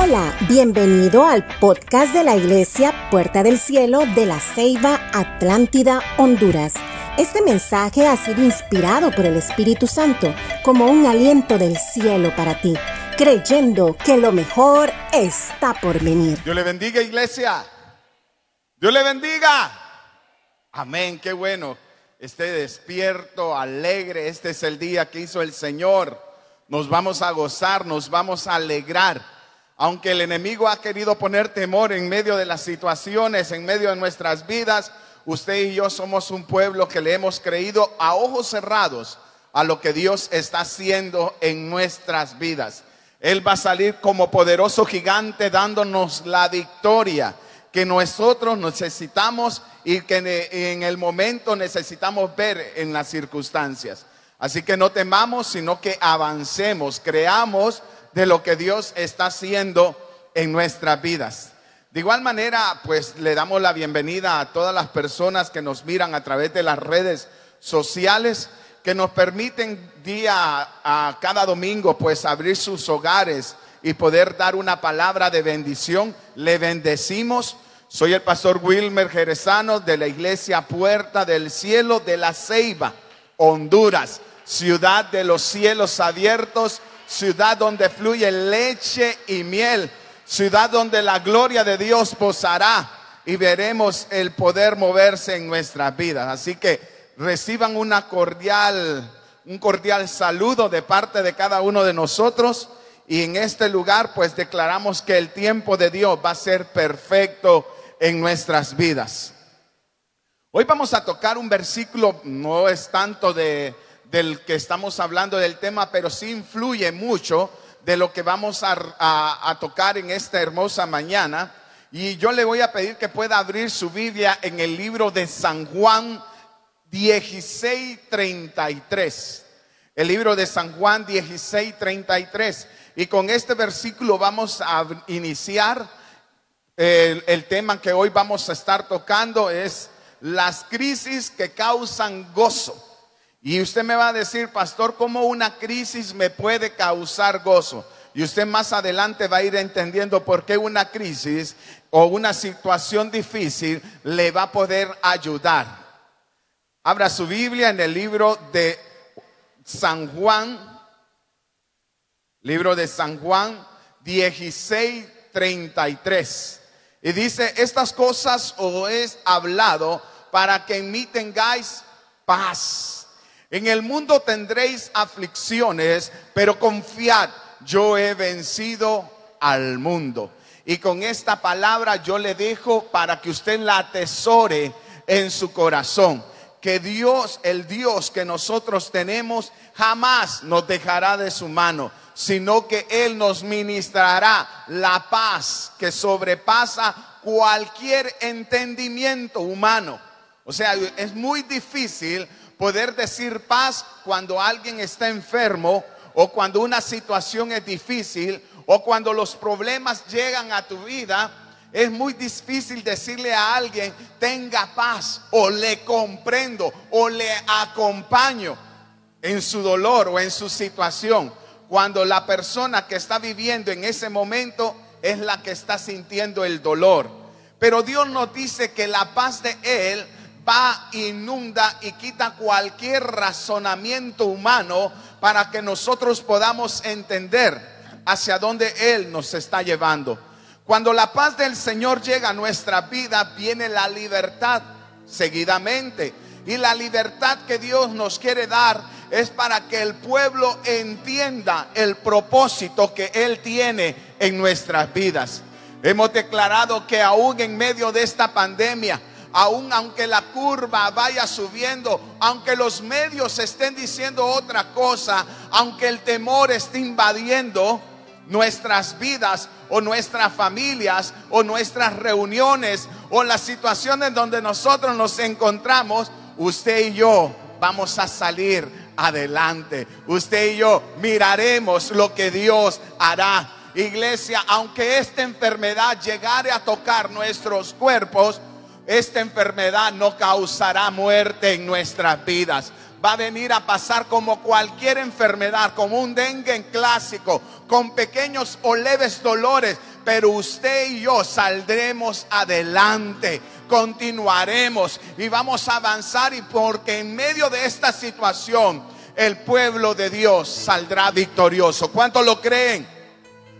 Hola, bienvenido al podcast de la Iglesia Puerta del Cielo de la Ceiba Atlántida, Honduras. Este mensaje ha sido inspirado por el Espíritu Santo como un aliento del cielo para ti, creyendo que lo mejor está por venir. Dios le bendiga, iglesia. Dios le bendiga. Amén, qué bueno. Esté despierto, alegre. Este es el día que hizo el Señor. Nos vamos a gozar, nos vamos a alegrar aunque el enemigo ha querido poner temor en medio de las situaciones, en medio de nuestras vidas, usted y yo somos un pueblo que le hemos creído a ojos cerrados a lo que Dios está haciendo en nuestras vidas. Él va a salir como poderoso gigante dándonos la victoria que nosotros necesitamos y que en el momento necesitamos ver en las circunstancias. Así que no temamos, sino que avancemos, creamos de lo que Dios está haciendo en nuestras vidas. De igual manera, pues le damos la bienvenida a todas las personas que nos miran a través de las redes sociales, que nos permiten día a cada domingo, pues abrir sus hogares y poder dar una palabra de bendición. Le bendecimos. Soy el pastor Wilmer Jerezano de la iglesia Puerta del Cielo de la Ceiba, Honduras, ciudad de los cielos abiertos ciudad donde fluye leche y miel, ciudad donde la gloria de Dios posará y veremos el poder moverse en nuestras vidas. Así que reciban una cordial, un cordial saludo de parte de cada uno de nosotros. Y en este lugar pues declaramos que el tiempo de Dios va a ser perfecto en nuestras vidas. Hoy vamos a tocar un versículo, no es tanto de, del que estamos hablando del tema, pero sí influye mucho de lo que vamos a, tocar en esta hermosa mañana. Y yo le voy a pedir que pueda abrir su Biblia en el libro de San Juan 16:33. El libro de San Juan 16:33. Y con este versículo vamos a iniciar el, el tema que hoy vamos a estar tocando es las crisis que causan gozo. Y usted me va a decir, pastor, ¿cómo una crisis me puede causar gozo? Y usted más adelante va a ir entendiendo por qué una crisis o una situación difícil le va a poder ayudar. Abra su Biblia en el libro de San Juan, libro de San Juan 16:33. Y dice, estas cosas os he hablado para que en mí tengáis paz. En el mundo tendréis aflicciones, pero confiad, yo he vencido al mundo. Y con esta palabra yo le dejo para que usted la atesore en su corazón. Que Dios, el Dios que nosotros tenemos, jamás nos dejará de su mano, sino que Él nos ministrará la paz que sobrepasa cualquier entendimiento humano. O sea, es muy difícil poder decir paz cuando alguien está enfermo o cuando una situación es difícil o cuando los problemas llegan a tu vida. Es muy difícil decirle a alguien, tenga paz o le comprendo o le acompaño en su dolor o en su situación. Cuando la persona que está viviendo en ese momento es la que está sintiendo el dolor. Pero Dios nos dice que la paz de Él va, inunda y quita cualquier razonamiento humano para que nosotros podamos entender hacia dónde Él nos está llevando. Cuando la paz del Señor llega a nuestra vida, viene la libertad seguidamente. Y la libertad que Dios nos quiere dar es para que el pueblo entienda el propósito que Él tiene en nuestras vidas. Hemos declarado que aún en medio de esta pandemia, aun aunque la curva vaya subiendo, aunque los medios estén diciendo otra cosa, aunque el temor esté invadiendo nuestras vidas o nuestras familias o nuestras reuniones o las situaciones donde nosotros nos encontramos, usted y yo vamos a salir adelante. Usted y yo miraremos lo que Dios hará. Iglesia, aunque esta enfermedad llegare a tocar nuestros cuerpos, esta enfermedad no causará muerte en nuestras vidas. Va a venir a pasar como cualquier enfermedad, como un dengue clásico, con pequeños o leves dolores, pero usted y yo saldremos adelante, continuaremos y vamos a avanzar y porque en medio de esta situación el pueblo de Dios saldrá victorioso. ¿Cuántos lo creen?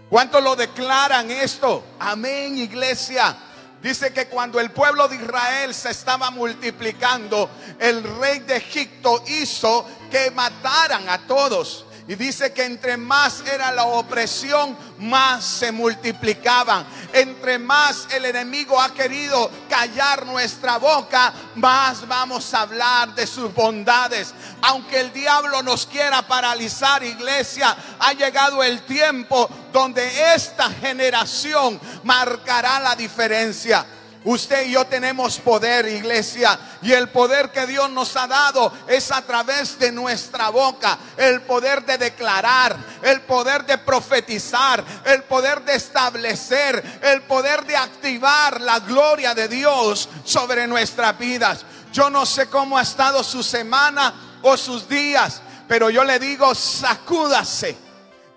¿Cuántos lo declaran esto? Amén, iglesia. Dice que cuando el pueblo de Israel se estaba multiplicando, el rey de Egipto hizo que mataran a todos. Y dice que entre más era la opresión, más se multiplicaban. Entre más el enemigo ha querido callar nuestra boca, más vamos a hablar de sus bondades. Aunque el diablo nos quiera paralizar, iglesia, ha llegado el tiempo donde esta generación marcará la diferencia. Usted y yo tenemos poder, iglesia. Y el poder que Dios nos ha dado es a través de nuestra boca. El poder de declarar, el poder de profetizar, el poder de establecer, el poder de activar la gloria de Dios sobre nuestras vidas. Yo no sé cómo ha estado su semana o sus días, pero yo le digo, sacúdase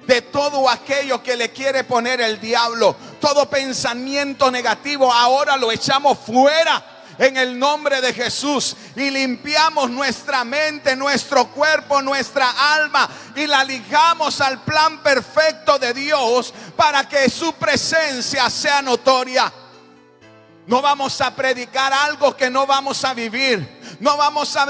de todo aquello que le quiere poner el diablo. Todo pensamiento negativo ahora lo echamos fuera en el nombre de Jesús y limpiamos nuestra mente, nuestro cuerpo, nuestra alma y la ligamos al plan perfecto de Dios para que su presencia sea notoria. No vamos a predicar algo que no vamos a vivir. No vamos a,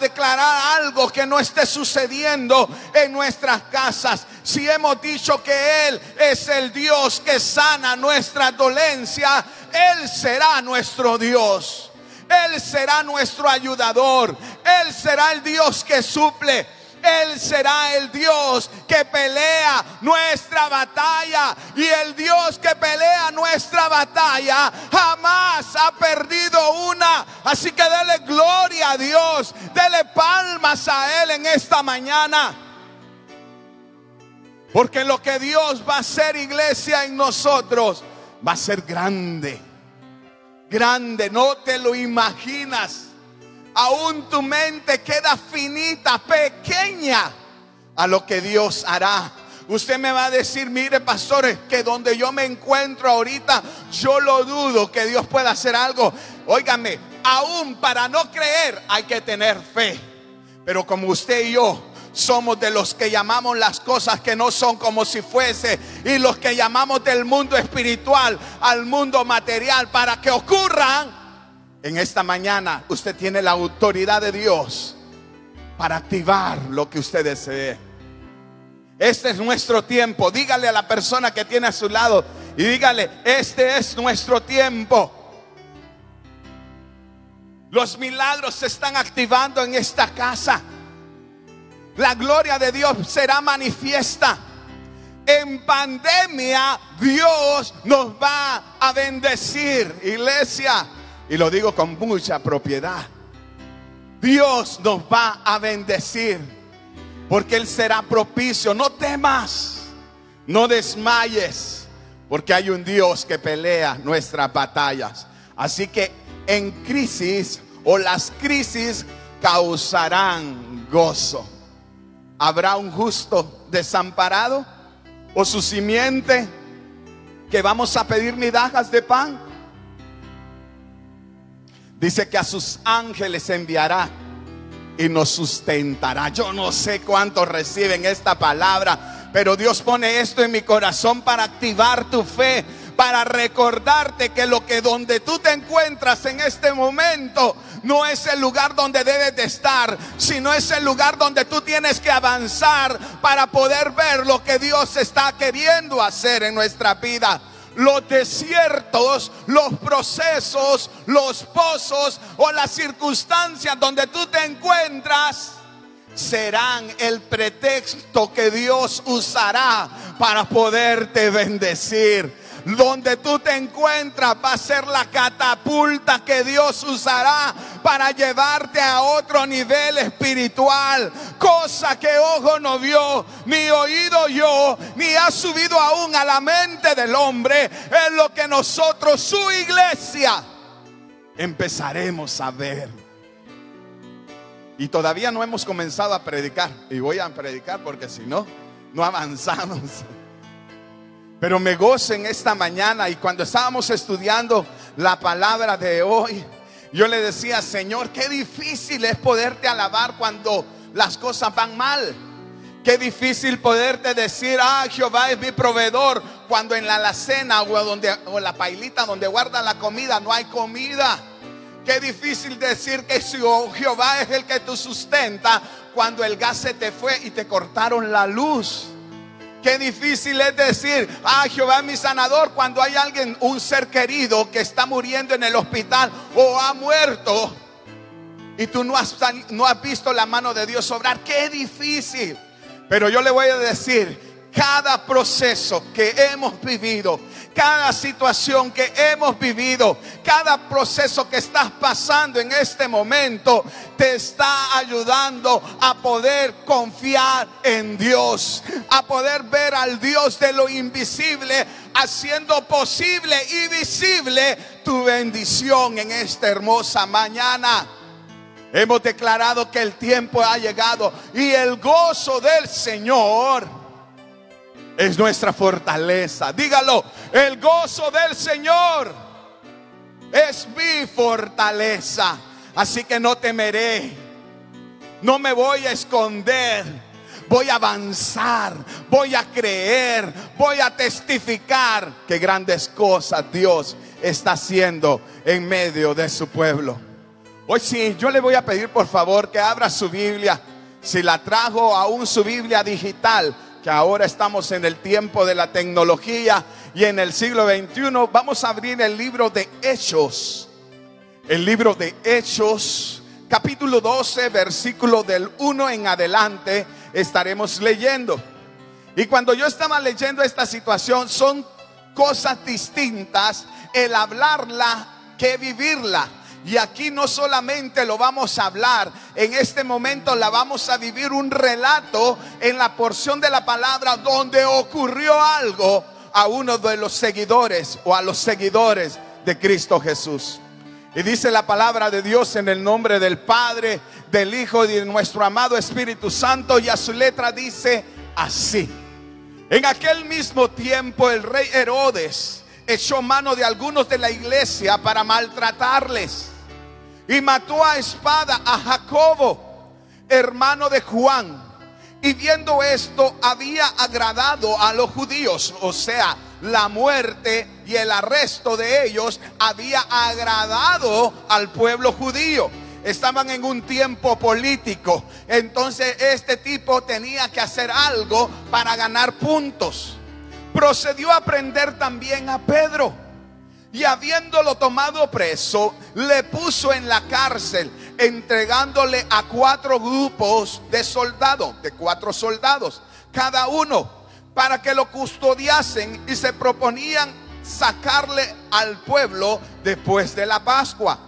declarar algo que no esté sucediendo en nuestras casas. Si hemos dicho que Él es el Dios que sana nuestra dolencia, Él será nuestro Dios. Él será nuestro ayudador. Él será el Dios que suple. Él será el Dios que pelea nuestra batalla. Y el Dios que pelea nuestra batalla jamás ha perdido una. Así que dele gloria a Dios. Dele palmas a Él en esta mañana. Porque lo que Dios va a hacer, iglesia, en nosotros va a ser grande. Grande, no te lo imaginas aún tu mente queda finita, pequeña a lo que Dios hará. Usted me va a decir, mire pastores, que donde yo me encuentro ahorita, yo lo dudo que Dios pueda hacer algo. Óigame, aún para no creer hay que tener fe. Pero como usted y yo somos de los que llamamos las cosas que no son como si fuese y los que llamamos del mundo espiritual al mundo material para que ocurran, en esta mañana usted tiene la autoridad de Dios para activar lo que usted desee. Este es nuestro tiempo. Dígale a la persona que tiene a su lado y dígale, este es nuestro tiempo. Los milagros se están activando en esta casa. La gloria de Dios será manifiesta. En pandemia Dios nos va a bendecir, iglesia. Y lo digo con mucha propiedad. Dios nos va a bendecir porque Él será propicio. No temas, no desmayes, porque hay un Dios que pelea nuestras batallas. Así que en crisis o las crisis causarán gozo. ¿Habrá un justo desamparado o su simiente que vamos a pedir migajas de pan? Dice que a sus ángeles enviará y nos sustentará. Yo no sé cuántos reciben esta palabra, pero Dios pone esto en mi corazón para activar tu fe, para recordarte que lo que donde tú te encuentras en este momento no es el lugar donde debes de estar, sino es el lugar donde tú tienes que avanzar para poder ver lo que Dios está queriendo hacer en nuestra vida los desiertos, los procesos, los pozos o las circunstancias donde tú te encuentras serán el pretexto que Dios usará para poderte bendecir donde tú te encuentras va a ser la catapulta que Dios usará para llevarte a otro nivel espiritual. Cosa que ojo no vio, ni oído yo, ni ha subido aún a la mente del hombre. Es lo que nosotros, su iglesia, empezaremos a ver. Y todavía no hemos comenzado a predicar. Y voy a predicar porque si no, no avanzamos. Pero me gozo en esta mañana y cuando estábamos estudiando la palabra de hoy, yo le decía, Señor, qué difícil es poderte alabar cuando las cosas van mal. Qué difícil poderte decir, ah, Jehová es mi proveedor, cuando en la alacena o, donde, o la pailita donde guarda la comida no hay comida. Qué difícil decir que Jehová es el que tú sustenta cuando el gas se te fue y te cortaron la luz. Qué difícil es decir, ah, Jehová es mi sanador cuando hay alguien, un ser querido que está muriendo en el hospital o ha muerto y tú no has, visto la mano de Dios obrar. Qué difícil. Pero yo le voy a decir, cada proceso que hemos vivido, cada situación que hemos vivido, cada proceso que estás pasando en este momento, te está ayudando a poder confiar en Dios, a poder ver al Dios de lo invisible, haciendo posible y visible tu bendición en esta hermosa mañana. Hemos declarado que el tiempo ha llegado y el gozo del Señor es nuestra fortaleza. Dígalo, el gozo del Señor es mi fortaleza. Así que no temeré, no me voy a esconder. Voy a avanzar, voy a creer, voy a testificar que grandes cosas Dios está haciendo en medio de su pueblo. Hoy sí, yo le voy a pedir por favor que abra su Biblia. Si la trajo aún su Biblia digital, que ahora estamos en el tiempo de la tecnología y en el siglo XXI, vamos a abrir el libro de Hechos. El libro de Hechos, capítulo 12, versículo del 1 en adelante, estaremos leyendo. Y cuando yo estaba leyendo esta situación, son cosas distintas el hablarla que vivirla. Y aquí no solamente lo vamos a hablar, en este momento la vamos a vivir un relato en la porción de la palabra donde ocurrió algo a uno de los seguidores o a los seguidores de Cristo Jesús. Y dice la palabra de Dios en el nombre del Padre, del Hijo y de nuestro amado Espíritu Santo. Y a su letra dice así. En aquel mismo tiempo el rey Herodes echó mano de algunos de la iglesia para maltratarles y mató a espada a Jacobo, hermano de Juan. Y viendo esto, había agradado a los judíos, o sea, la muerte y el arresto de ellos había agradado al pueblo judío. Estaban en un tiempo político, entonces este tipo tenía que hacer algo para ganar puntos. Procedió a prender también a Pedro y habiéndolo tomado preso, le puso en la cárcel, entregándole a cuatro grupos de soldados, de cuatro soldados, cada uno, para que lo custodiasen y se proponían sacarle al pueblo después de la Pascua.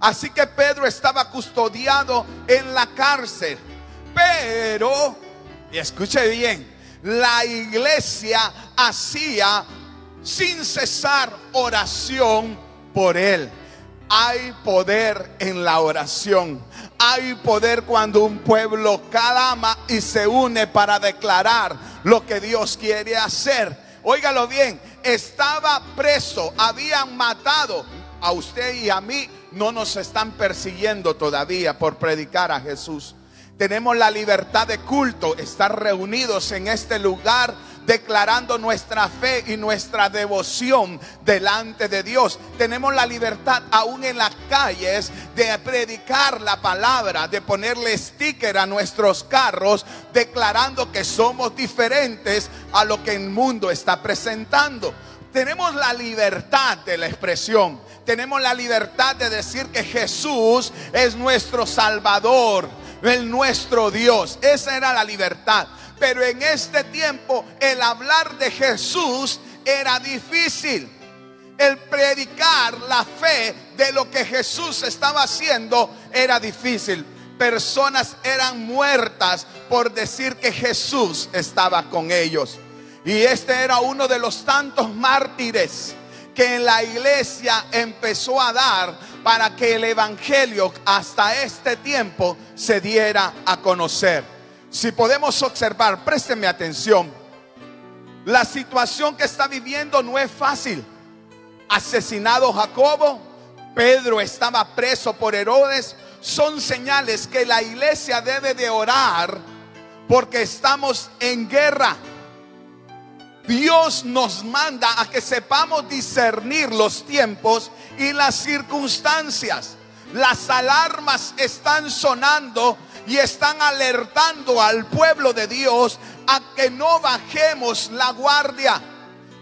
Así que Pedro estaba custodiado en la cárcel. Pero, y escuche bien, la iglesia hacía sin cesar oración por él. Hay poder en la oración. Hay poder cuando un pueblo calama y se une para declarar lo que Dios quiere hacer. Óigalo bien, estaba preso, habían matado a usted y a mí. No nos están persiguiendo todavía por predicar a Jesús. Tenemos la libertad de culto, estar reunidos en este lugar declarando nuestra fe y nuestra devoción delante de Dios. Tenemos la libertad aún en las calles de predicar la palabra, de ponerle sticker a nuestros carros, declarando que somos diferentes a lo que el mundo está presentando. Tenemos la libertad de la expresión. Tenemos la libertad de decir que Jesús es nuestro Salvador, el nuestro Dios. Esa era la libertad. Pero en este tiempo el hablar de Jesús era difícil. El predicar la fe de lo que Jesús estaba haciendo era difícil. Personas eran muertas por decir que Jesús estaba con ellos. Y este era uno de los tantos mártires que en la iglesia empezó a dar para que el Evangelio hasta este tiempo se diera a conocer. Si podemos observar, présteme atención. La situación que está viviendo no es fácil. Asesinado Jacobo, Pedro estaba preso por Herodes. Son señales que la iglesia debe de orar porque estamos en guerra. Dios nos manda a que sepamos discernir los tiempos y las circunstancias. Las alarmas están sonando y están alertando al pueblo de Dios a que no bajemos la guardia.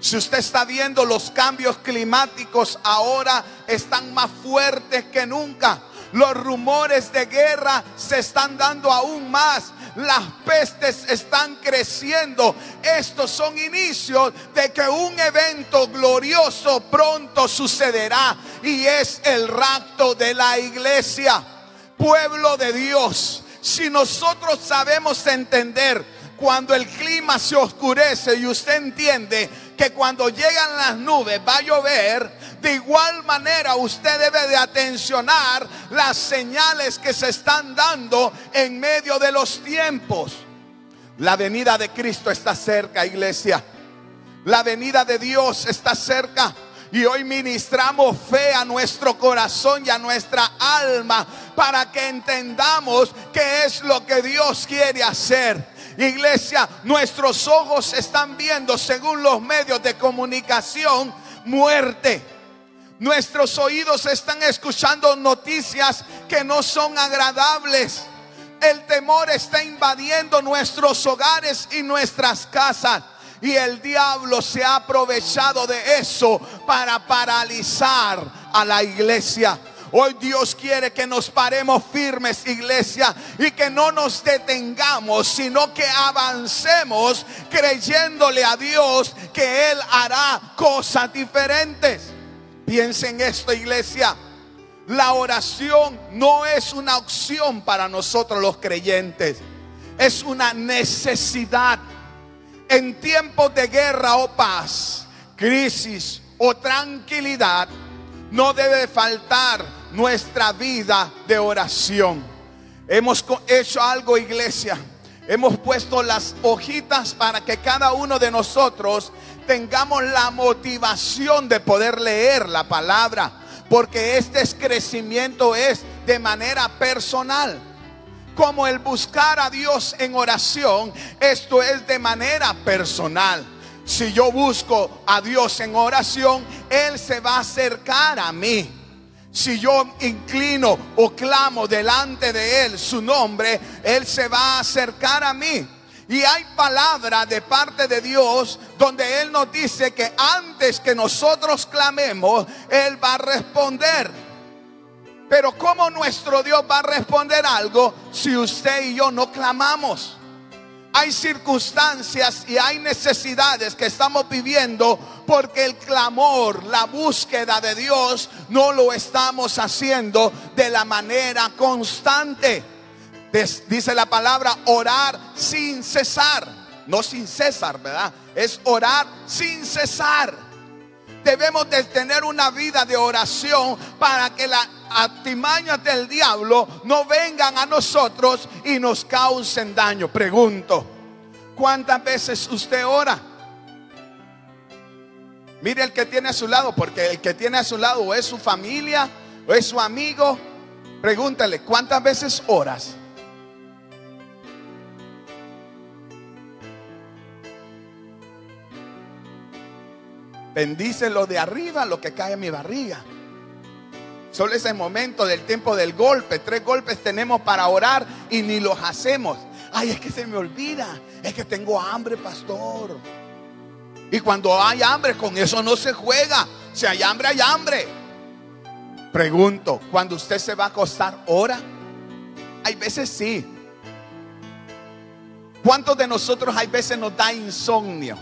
Si usted está viendo los cambios climáticos ahora están más fuertes que nunca. Los rumores de guerra se están dando aún más las pestes están creciendo. Estos son inicios de que un evento glorioso pronto sucederá y es el rapto de la iglesia. Pueblo de Dios, si nosotros sabemos entender cuando el clima se oscurece y usted entiende que cuando llegan las nubes va a llover, de igual manera usted debe de atencionar las señales que se están dando en medio de los tiempos. La venida de Cristo está cerca, iglesia. La venida de Dios está cerca. Y hoy ministramos fe a nuestro corazón y a nuestra alma para que entendamos qué es lo que Dios quiere hacer. Iglesia, nuestros ojos están viendo, según los medios de comunicación, muerte. Nuestros oídos están escuchando noticias que no son agradables. El temor está invadiendo nuestros hogares y nuestras casas. Y el diablo se ha aprovechado de eso para paralizar a la iglesia. Hoy Dios quiere que nos paremos firmes, iglesia, y que no nos detengamos, sino que avancemos creyéndole a Dios que Él hará cosas diferentes. Piensen en esto, iglesia. La oración no es una opción para nosotros los creyentes. Es una necesidad. En tiempos de guerra o paz, crisis o tranquilidad, no debe faltar nuestra vida de oración. Hemos hecho algo, iglesia. Hemos puesto las hojitas para que cada uno de nosotros tengamos la motivación de poder leer la palabra, porque este crecimiento es de manera personal. Como el buscar a Dios en oración, esto es de manera personal. Si yo busco a Dios en oración, Él se va a acercar a mí. Si yo inclino o clamo delante de Él su nombre, Él se va a acercar a mí. Y hay palabra de parte de Dios donde Él nos dice que antes que nosotros clamemos, Él va a responder. Pero ¿cómo nuestro Dios va a responder algo si usted y yo no clamamos? Hay circunstancias y hay necesidades que estamos viviendo porque el clamor, la búsqueda de Dios no lo estamos haciendo de la manera constante dice la palabra orar sin cesar. No sin cesar, ¿verdad? Es orar sin cesar. Debemos de tener una vida de oración para que las artimañas del diablo no vengan a nosotros y nos causen daño. Pregunto, ¿cuántas veces usted ora? Mire el que tiene a su lado, porque el que tiene a su lado o es su familia o es su amigo. Pregúntale, ¿cuántas veces oras? Bendice lo de arriba, lo que cae en mi barriga. Solo ese momento del tiempo del golpe. Tres golpes tenemos para orar y ni los hacemos. Ay, es que se me olvida. Es que tengo hambre, pastor. Y cuando hay hambre, con eso no se juega. Si hay hambre, hay hambre. Pregunto, cuando usted se va a acostar, ¿ora? Hay veces sí. ¿Cuántos de nosotros hay veces nos da insomnio?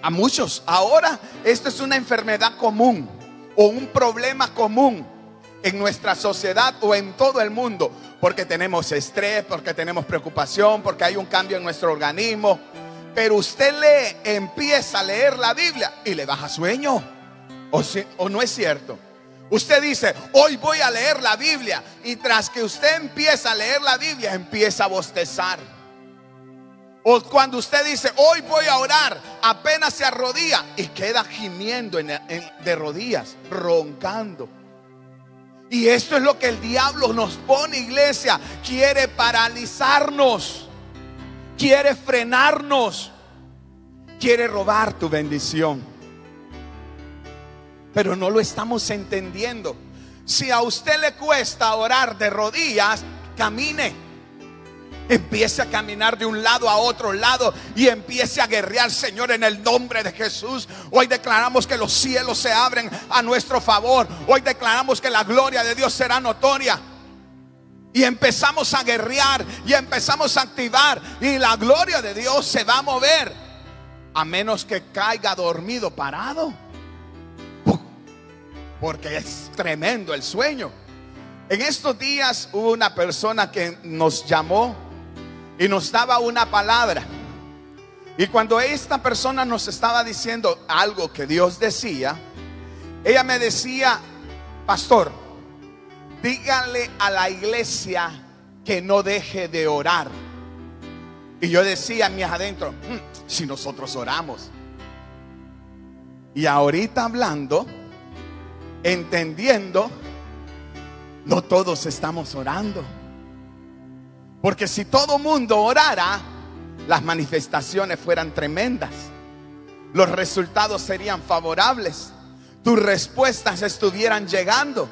A muchos. Ahora esto es una enfermedad común o un problema común en nuestra sociedad o en todo el mundo. Porque tenemos estrés, porque tenemos preocupación, porque hay un cambio en nuestro organismo. Pero usted lee, empieza a leer la Biblia y le baja sueño. ¿O, o no es cierto? Usted dice, hoy voy a leer la Biblia. Y tras que usted empieza a leer la Biblia, empieza a bostezar. O cuando usted dice, hoy voy a orar, apenas se arrodilla y queda gimiendo de rodillas, roncando. Y esto es lo que el diablo nos pone, iglesia. Quiere paralizarnos, quiere frenarnos, quiere robar tu bendición. Pero no lo estamos entendiendo. Si a usted le cuesta orar de rodillas, camine. Empiece a caminar de un lado a otro lado y empiece a guerrear, Señor, en el nombre de Jesús. Hoy declaramos que los cielos se abren a nuestro favor. Hoy declaramos que la gloria de Dios será notoria. Y empezamos a guerrear y empezamos a activar y la gloria de Dios se va a mover. A menos que caiga dormido parado porque es tremendo el sueño. En estos días hubo una persona que nos llamó y nos daba una palabra. Y cuando esta persona nos estaba diciendo algo que Dios decía, ella me decía, pastor, díganle a la iglesia que no deje de orar. Y yo decía mis adentro, hmm, si nosotros oramos. Y ahorita hablando, entendiendo, no todos estamos orando. Porque si todo mundo orara, las manifestaciones fueran tremendas. Los resultados serían favorables. Tus respuestas estuvieran llegando.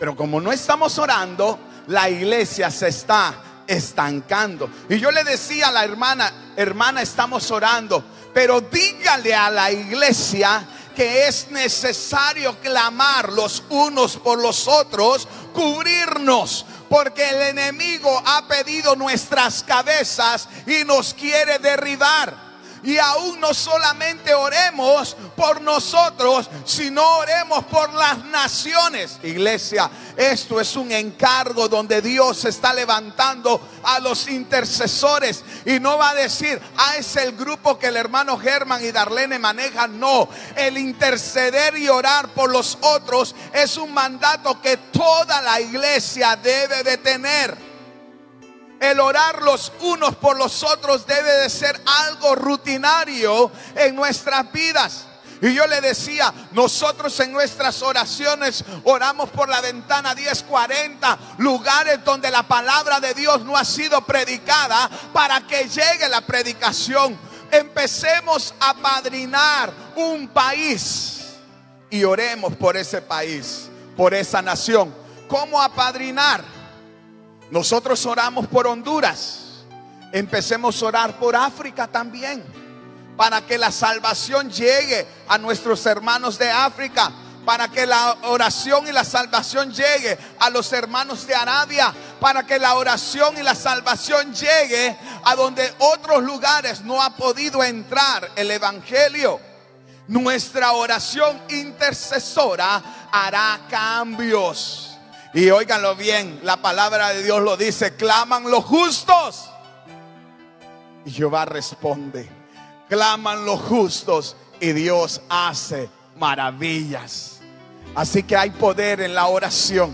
Pero como no estamos orando, la iglesia se está estancando. Y yo le decía a la hermana, hermana, estamos orando, pero dígale a la iglesia que es necesario clamar los unos por los otros, cubrirnos, porque el enemigo ha pedido nuestras cabezas y nos quiere derribar. Y aún no solamente oremos por nosotros, sino oremos por las naciones. Iglesia, esto es un encargo donde Dios está levantando a los intercesores y no va a decir, ah, es el grupo que el hermano Germán y Darlene manejan. No, el interceder y orar por los otros es un mandato que toda la iglesia debe de tener. El orar los unos por los otros debe de ser algo rutinario en nuestras vidas. Y yo le decía, nosotros en nuestras oraciones oramos por la ventana 1040, lugares donde la palabra de Dios no ha sido predicada para que llegue la predicación. Empecemos a padrinar un país y oremos por ese país, por esa nación. ¿Cómo apadrinar? Nosotros oramos por Honduras. Empecemos a orar por África también. Para que la salvación llegue a nuestros hermanos de África. Para que la oración y la salvación llegue a los hermanos de Arabia. Para que la oración y la salvación llegue a donde otros lugares no ha podido entrar el Evangelio. Nuestra oración intercesora hará cambios. Y óiganlo bien, la palabra de Dios lo dice, claman los justos. Y Jehová responde, claman los justos y Dios hace maravillas. Así que hay poder en la oración.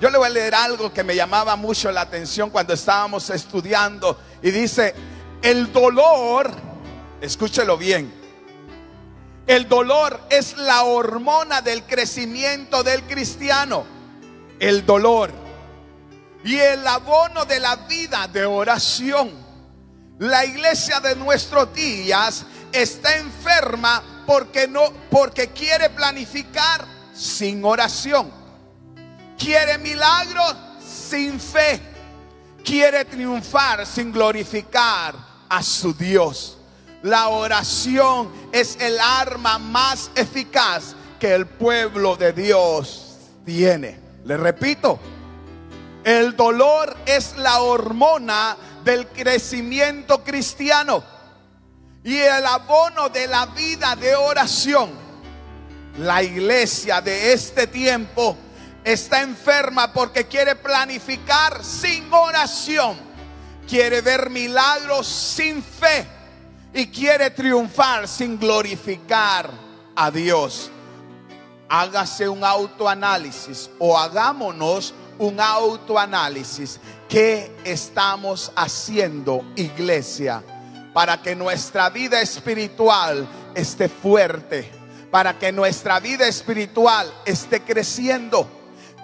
Yo le voy a leer algo que me llamaba mucho la atención cuando estábamos estudiando. Y dice, el dolor, escúchelo bien, el dolor es la hormona del crecimiento del cristiano el dolor y el abono de la vida de oración. La iglesia de nuestros días está enferma porque no porque quiere planificar sin oración. Quiere milagros sin fe. Quiere triunfar sin glorificar a su Dios. La oración es el arma más eficaz que el pueblo de Dios tiene. Le repito, el dolor es la hormona del crecimiento cristiano y el abono de la vida de oración. La iglesia de este tiempo está enferma porque quiere planificar sin oración, quiere ver milagros sin fe y quiere triunfar sin glorificar a Dios hágase un autoanálisis o hagámonos un autoanálisis. ¿Qué estamos haciendo, iglesia, para que nuestra vida espiritual esté fuerte, para que nuestra vida espiritual esté creciendo.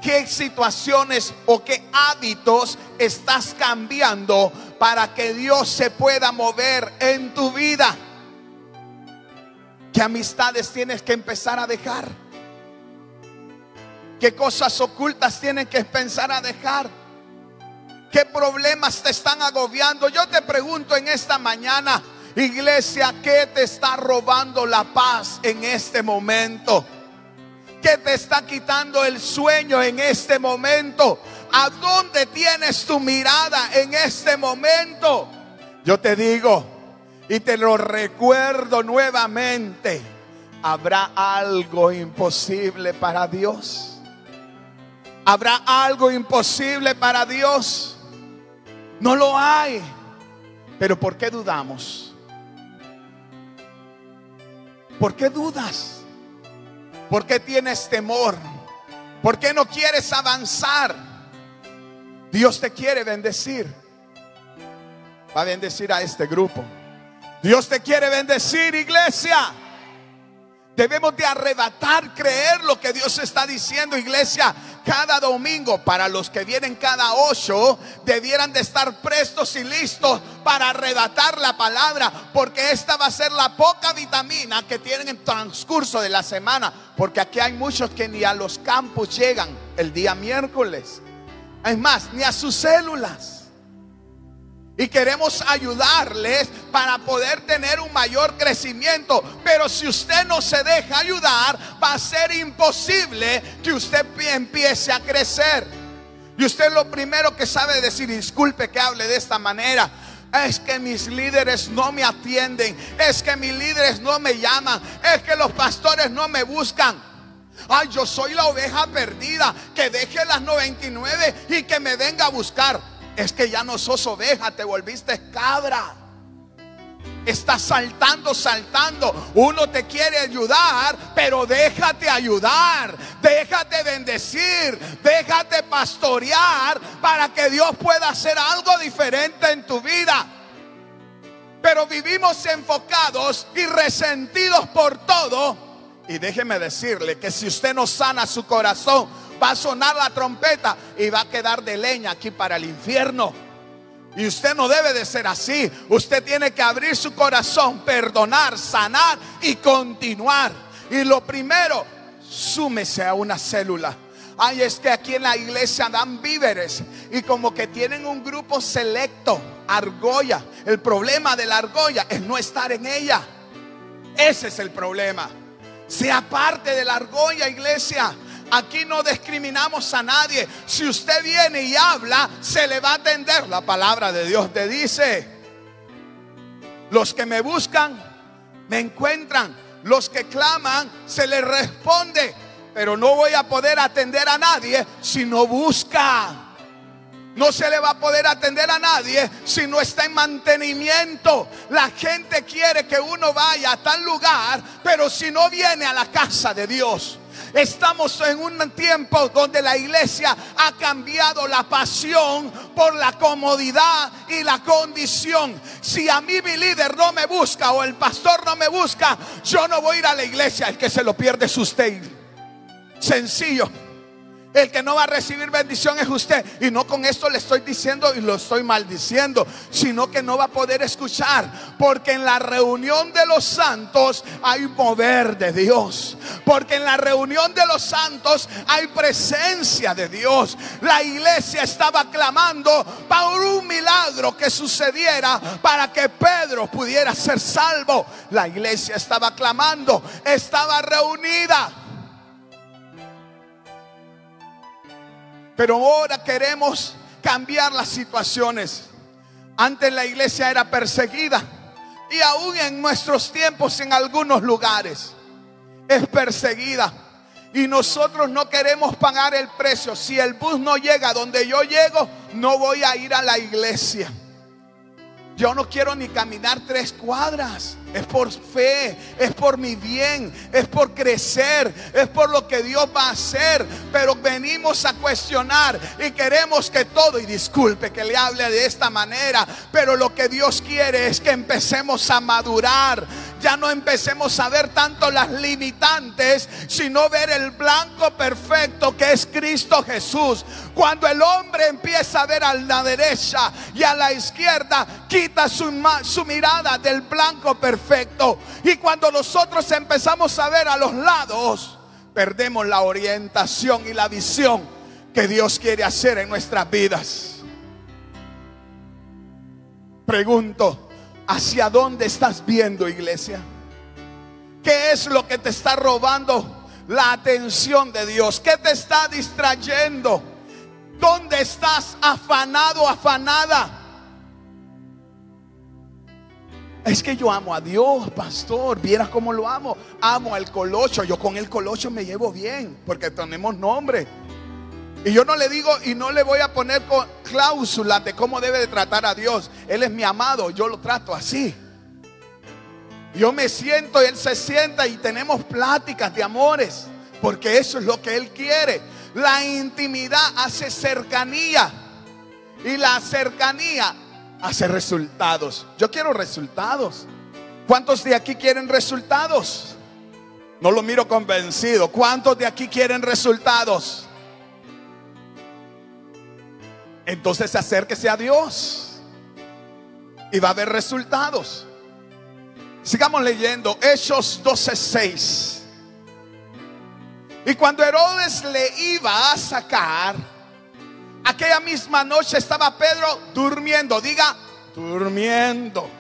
¿Qué situaciones o qué hábitos estás cambiando para que Dios se pueda mover en tu vida? ¿Qué amistades tienes que empezar a dejar? ¿Qué cosas ocultas tienes que empezar a dejar? ¿Qué problemas te están agobiando? Yo te pregunto en esta mañana, iglesia, ¿qué te está robando la paz en este momento? ¿Qué te está quitando el sueño en este momento? ¿A dónde tienes tu mirada en este momento? Yo te digo y te lo recuerdo nuevamente. ¿Habrá algo imposible para Dios? ¿Habrá algo imposible para Dios? No lo hay. Pero ¿por qué dudamos? ¿Por qué dudas? ¿Por qué tienes temor? ¿Por qué no quieres avanzar? Dios te quiere bendecir. Va a bendecir a este grupo. Dios te quiere bendecir, iglesia. Debemos de arrebatar, creer lo que Dios está diciendo, iglesia. Cada domingo, para los que vienen cada ocho, debieran de estar prestos y listos para arrebatar la palabra, porque esta va a ser la poca vitamina que tienen en transcurso de la semana, porque aquí hay muchos que ni a los campos llegan el día miércoles. Es más, ni a sus células. Y queremos ayudarles para poder tener un mayor crecimiento. Pero si usted no se deja ayudar, va a ser imposible que usted empiece a crecer. Y usted lo primero que sabe decir, disculpe que hable de esta manera. Es que mis líderes no me atienden. Es que mis líderes no me llaman. Es que los pastores no me buscan. Ay, yo soy la oveja perdida. Que deje las 99 y que me venga a buscar. Es que ya no sos oveja, te volviste cabra. Estás saltando, saltando. Uno te quiere ayudar, pero déjate ayudar. Déjate bendecir. Déjate pastorear para que Dios pueda hacer algo diferente en tu vida. Pero vivimos enfocados y resentidos por todo. Y déjeme decirle que si usted no sana su corazón, va a sonar la trompeta y va a quedar de leña aquí para el infierno. Y usted no debe de ser así. Usted tiene que abrir su corazón, perdonar, sanar y continuar. Y lo primero, súmese a una célula. Ay, es que aquí en la iglesia dan víveres y como que tienen un grupo selecto, argolla. El problema de la argolla es no estar en ella. Ese es el problema. Sea parte de la argolla, iglesia. Aquí no discriminamos a nadie. Si usted viene y habla, se le va a atender. La palabra de Dios te dice, los que me buscan, me encuentran. Los que claman, se les responde. Pero no voy a poder atender a nadie si no busca. No se le va a poder atender a nadie si no está en mantenimiento. La gente quiere que uno vaya a tal lugar, pero si no viene a la casa de Dios, Estamos en un tiempo donde la iglesia ha cambiado la pasión por la comodidad y la condición. Si a mí mi líder no me busca o el pastor no me busca, yo no voy a ir a la iglesia. El que se lo pierde es usted. Sencillo. El que no va a recibir bendición es usted. Y no con esto le estoy diciendo y lo estoy maldiciendo, sino que no va a poder escuchar. Porque en la reunión de los santos hay mover de Dios. Porque en la reunión de los santos hay presencia de Dios. La iglesia estaba clamando por un milagro que sucediera para que Pedro pudiera ser salvo. La iglesia estaba clamando, estaba reunida. Pero ahora queremos cambiar las situaciones. Antes la iglesia era perseguida y aún en nuestros tiempos en algunos lugares es perseguida. Y nosotros no queremos pagar el precio. Si el bus no llega donde yo llego, no voy a ir a la iglesia. Yo no quiero ni caminar tres cuadras. Es por fe, es por mi bien, es por crecer, es por lo que Dios va a hacer. Pero venimos a cuestionar y queremos que todo, y disculpe que le hable de esta manera, pero lo que Dios quiere es que empecemos a madurar. Ya no empecemos a ver tanto las limitantes, sino ver el blanco perfecto que es Cristo Jesús. Cuando el hombre empieza a ver a la derecha y a la izquierda, quita su, su mirada del blanco perfecto. Y cuando nosotros empezamos a ver a los lados, perdemos la orientación y la visión que Dios quiere hacer en nuestras vidas. Pregunto, ¿hacia dónde estás viendo, iglesia? ¿Qué es lo que te está robando la atención de Dios? ¿Qué te está distrayendo? ¿Dónde estás afanado, afanada? Es que yo amo a Dios, pastor. Vieras cómo lo amo. Amo al colocho. Yo con el colocho me llevo bien porque tenemos nombre. Y yo no le digo y no le voy a poner cláusulas de cómo debe de tratar a Dios. Él es mi amado, yo lo trato así. Yo me siento él se sienta y tenemos pláticas de amores, porque eso es lo que él quiere. La intimidad hace cercanía y la cercanía hace resultados. Yo quiero resultados. ¿Cuántos de aquí quieren resultados? No lo miro convencido. ¿Cuántos de aquí quieren resultados? Entonces acérquese a Dios y va a haber resultados. Sigamos leyendo Hechos 12:6. Y cuando Herodes le iba a sacar, aquella misma noche estaba Pedro durmiendo, diga, durmiendo,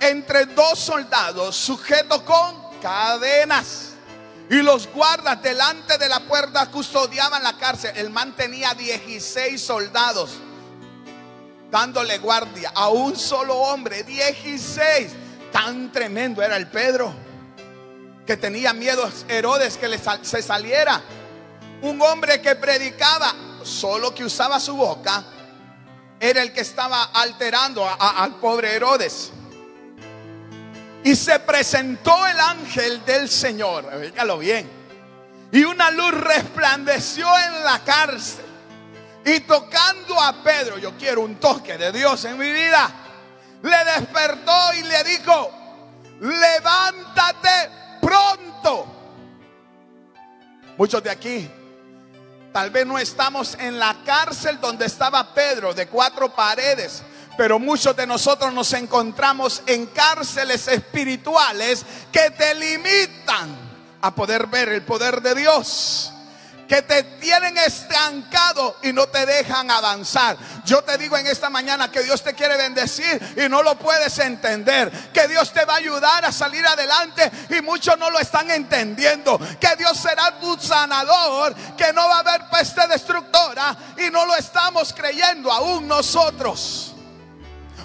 entre dos soldados sujetos con cadenas. Y los guardas delante de la puerta custodiaban la cárcel. El man tenía 16 soldados dándole guardia a un solo hombre. 16. Tan tremendo era el Pedro que tenía miedo Herodes que le se saliera. Un hombre que predicaba, solo que usaba su boca, era el que estaba alterando al pobre Herodes. Y se presentó el ángel del Señor, oígalo bien. Y una luz resplandeció en la cárcel. Y tocando a Pedro, yo quiero un toque de Dios en mi vida, le despertó y le dijo, levántate pronto. Muchos de aquí, tal vez no estamos en la cárcel donde estaba Pedro, de cuatro paredes, pero muchos de nosotros nos encontramos en cárceles espirituales que te limitan a poder ver el poder de Dios que te tienen estancado y no te dejan avanzar. Yo te digo en esta mañana que Dios te quiere bendecir y no lo puedes entender. Que Dios te va a ayudar a salir adelante y muchos no lo están entendiendo. Que Dios será tu sanador, que no va a haber peste destructora y no lo estamos creyendo aún nosotros.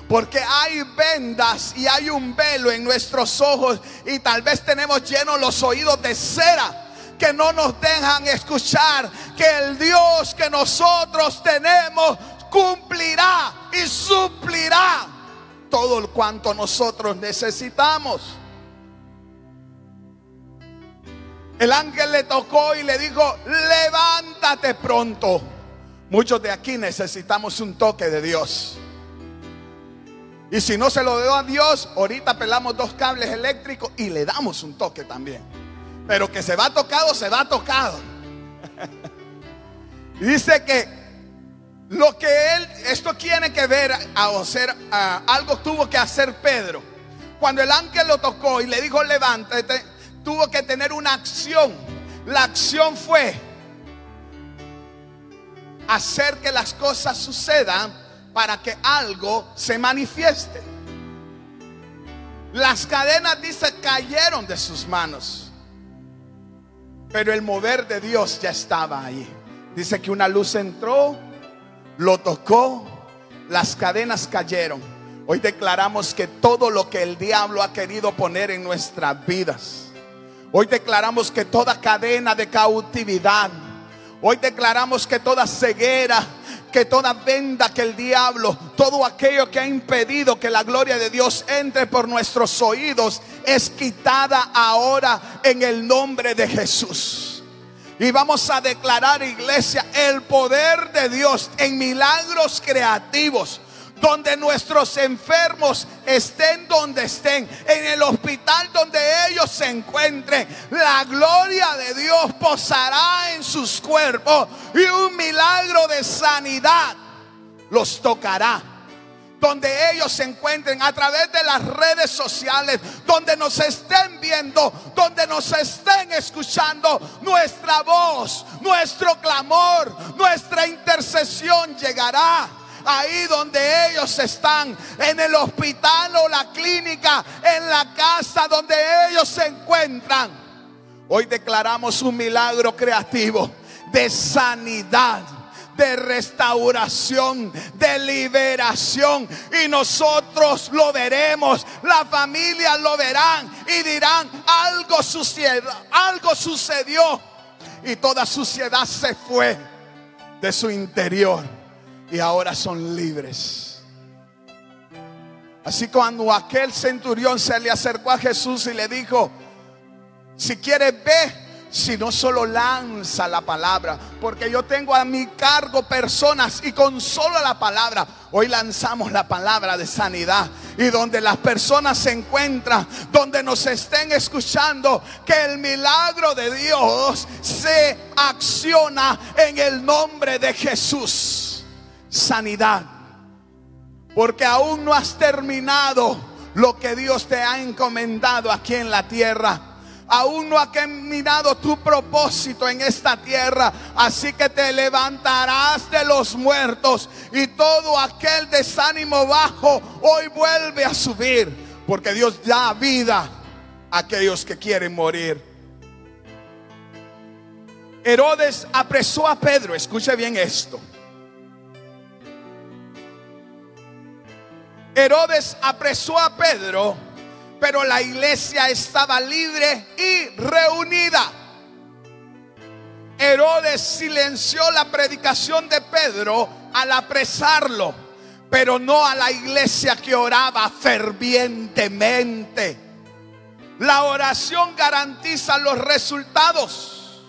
Porque hay vendas y hay un velo en nuestros ojos y tal vez tenemos llenos los oídos de cera que no nos dejan escuchar que el Dios que nosotros tenemos cumplirá y suplirá todo el cuanto nosotros necesitamos. El ángel le tocó y le dijo, levántate pronto. Muchos de aquí necesitamos un toque de Dios. Y si no se lo dio a Dios, ahorita pelamos dos cables eléctricos y le damos un toque también. Pero que se va tocado, se va tocado. dice que lo que él, esto tiene que ver a hacer, algo tuvo que hacer Pedro. Cuando el ángel lo tocó y le dijo levántate, tuvo que tener una acción. La acción fue hacer que las cosas sucedan para que algo se manifieste. Las cadenas, dice, cayeron de sus manos. Pero el mover de Dios ya estaba ahí. Dice que una luz entró, lo tocó, las cadenas cayeron. Hoy declaramos que todo lo que el diablo ha querido poner en nuestras vidas. Hoy declaramos que toda cadena de cautividad. Hoy declaramos que toda ceguera que toda venda que el diablo, todo aquello que ha impedido que la gloria de Dios entre por nuestros oídos, es quitada ahora en el nombre de Jesús. Y vamos a declarar, iglesia, el poder de Dios en milagros creativos donde nuestros enfermos estén donde estén, en el hospital donde ellos se encuentren. La gloria de Dios posará en sus cuerpos y un milagro de sanidad los tocará. Donde ellos se encuentren a través de las redes sociales, donde nos estén viendo, donde nos estén escuchando, nuestra voz, nuestro clamor, nuestra intercesión llegará ahí donde ellos están, en el hospital o la clínica, en la casa donde ellos se encuentran. Hoy declaramos un milagro creativo de sanidad de restauración, de liberación. Y nosotros lo veremos, la familia lo verán y dirán, algo sucedió, algo sucedió. Y toda suciedad se fue de su interior y ahora son libres. Así cuando aquel centurión se le acercó a Jesús y le dijo, si quieres ve, si no solo lanza la palabra, porque yo tengo a mi cargo personas y con solo la palabra, hoy lanzamos la palabra de sanidad y donde las personas se encuentran, donde nos estén escuchando, que el milagro de Dios se acciona en el nombre de Jesús sanidad. Porque aún no has terminado lo que Dios te ha encomendado aquí en la tierra. Aún no ha terminado tu propósito en esta tierra. Así que te levantarás de los muertos y todo aquel desánimo bajo hoy vuelve a subir. Porque Dios da vida a aquellos que quieren morir. Herodes apresó a Pedro. Escuche bien esto. Herodes apresó a Pedro, pero la iglesia estaba libre y reunida. Herodes silenció la predicación de Pedro al apresarlo, pero no a la iglesia que oraba fervientemente. La oración garantiza los resultados.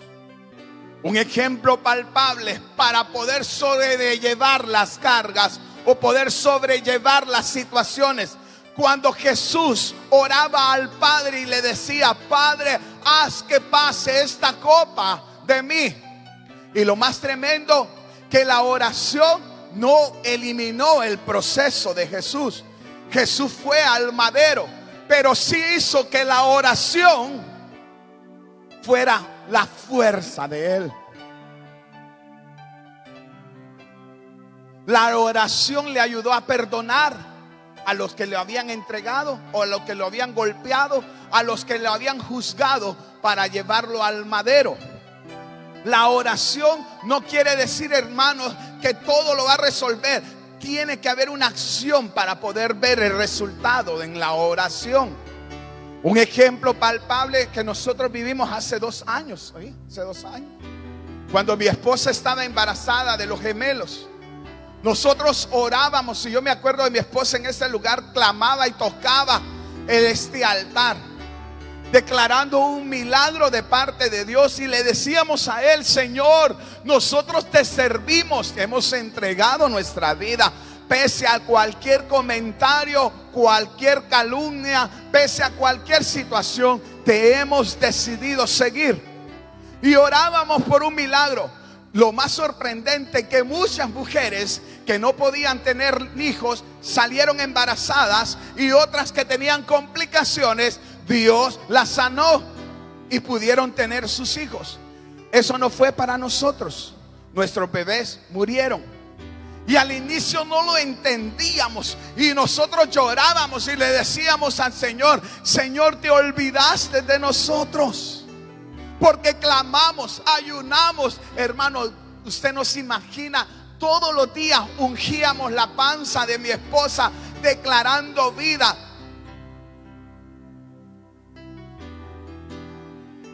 Un ejemplo palpable para poder sobrellevar las cargas o poder sobrellevar las situaciones. Cuando Jesús oraba al Padre y le decía, Padre, haz que pase esta copa de mí. Y lo más tremendo, que la oración no eliminó el proceso de Jesús. Jesús fue al madero, pero sí hizo que la oración fuera la fuerza de él. La oración le ayudó a perdonar a los que le habían entregado o a los que lo habían golpeado, a los que lo habían juzgado para llevarlo al madero. La oración no quiere decir, hermanos, que todo lo va a resolver. Tiene que haber una acción para poder ver el resultado en la oración. Un ejemplo palpable que nosotros vivimos hace dos años, hace dos años, cuando mi esposa estaba embarazada de los gemelos. Nosotros orábamos, y yo me acuerdo de mi esposa en ese lugar, clamaba y tocaba este altar, declarando un milagro de parte de Dios y le decíamos a Él, Señor, nosotros te servimos, hemos entregado nuestra vida. Pese a cualquier comentario, cualquier calumnia, pese a cualquier situación, te hemos decidido seguir. Y orábamos por un milagro. Lo más sorprendente que muchas mujeres que no podían tener hijos salieron embarazadas y otras que tenían complicaciones, Dios las sanó y pudieron tener sus hijos. Eso no fue para nosotros. Nuestros bebés murieron. Y al inicio no lo entendíamos. Y nosotros llorábamos y le decíamos al Señor, Señor, te olvidaste de nosotros. Porque clamamos, ayunamos. Hermano, usted no se imagina. Todos los días ungíamos la panza de mi esposa declarando vida.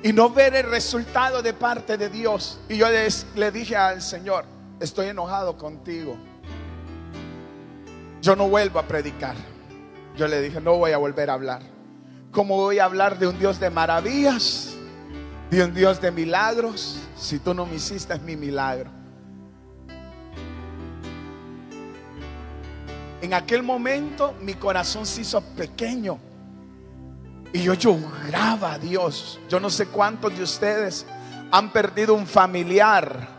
Y no ver el resultado de parte de Dios. Y yo le dije al Señor, estoy enojado contigo. Yo no vuelvo a predicar. Yo le dije, no voy a volver a hablar. ¿Cómo voy a hablar de un Dios de maravillas? De un Dios de milagros, si tú no me hiciste mi milagro. En aquel momento mi corazón se hizo pequeño. Y yo lloraba a Dios. Yo no sé cuántos de ustedes han perdido un familiar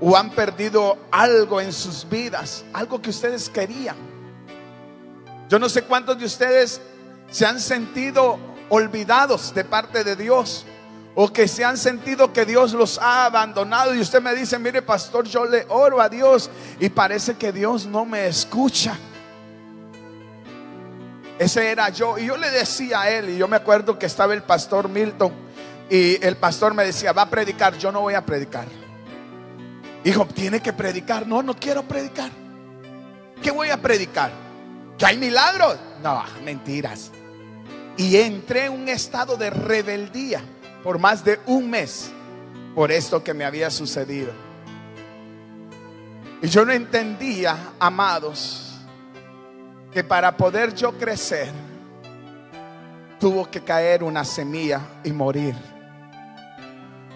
o han perdido algo en sus vidas, algo que ustedes querían. Yo no sé cuántos de ustedes se han sentido olvidados de parte de Dios o que se han sentido que Dios los ha abandonado y usted me dice, mire pastor, yo le oro a Dios y parece que Dios no me escucha. Ese era yo. Y yo le decía a él, y yo me acuerdo que estaba el pastor Milton, y el pastor me decía, va a predicar, yo no voy a predicar. Hijo, tiene que predicar. No, no quiero predicar. ¿Qué voy a predicar? ¿Que hay milagros? No, mentiras. Y entré en un estado de rebeldía por más de un mes por esto que me había sucedido. Y yo no entendía, amados, que para poder yo crecer, tuvo que caer una semilla y morir.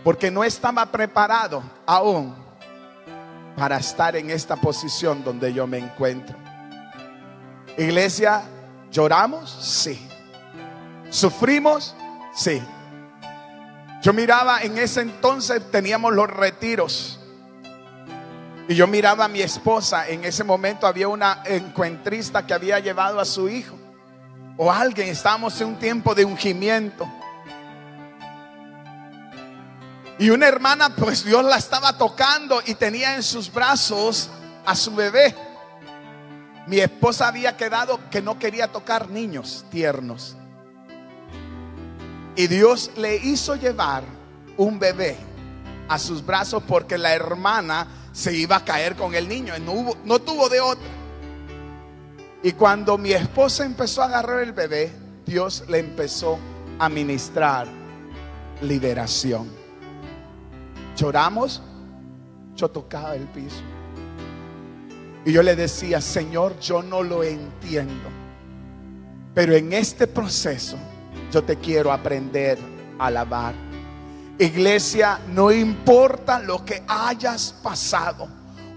Porque no estaba preparado aún para estar en esta posición donde yo me encuentro. Iglesia, ¿lloramos? Sí. ¿Sufrimos? Sí. Yo miraba en ese entonces, teníamos los retiros. Y yo miraba a mi esposa, en ese momento había una encuentrista que había llevado a su hijo. O alguien, estábamos en un tiempo de ungimiento. Y una hermana, pues Dios la estaba tocando y tenía en sus brazos a su bebé. Mi esposa había quedado que no quería tocar niños tiernos. Y Dios le hizo llevar un bebé a sus brazos porque la hermana se iba a caer con el niño. No, no tuvo de otra. Y cuando mi esposa empezó a agarrar el bebé, Dios le empezó a ministrar liberación. Lloramos, yo tocaba el piso. Y yo le decía, Señor, yo no lo entiendo. Pero en este proceso yo te quiero aprender a alabar. Iglesia, no importa lo que hayas pasado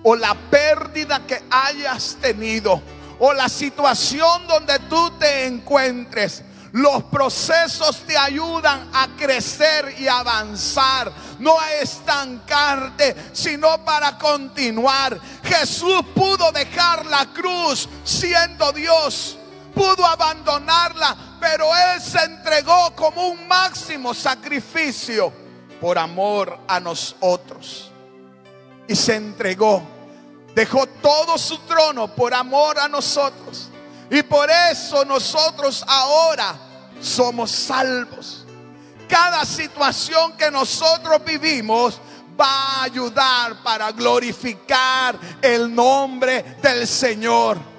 o la pérdida que hayas tenido o la situación donde tú te encuentres. Los procesos te ayudan a crecer y avanzar, no a estancarte, sino para continuar. Jesús pudo dejar la cruz siendo Dios, pudo abandonarla, pero Él se entregó como un máximo sacrificio por amor a nosotros. Y se entregó, dejó todo su trono por amor a nosotros. Y por eso nosotros ahora somos salvos. Cada situación que nosotros vivimos va a ayudar para glorificar el nombre del Señor.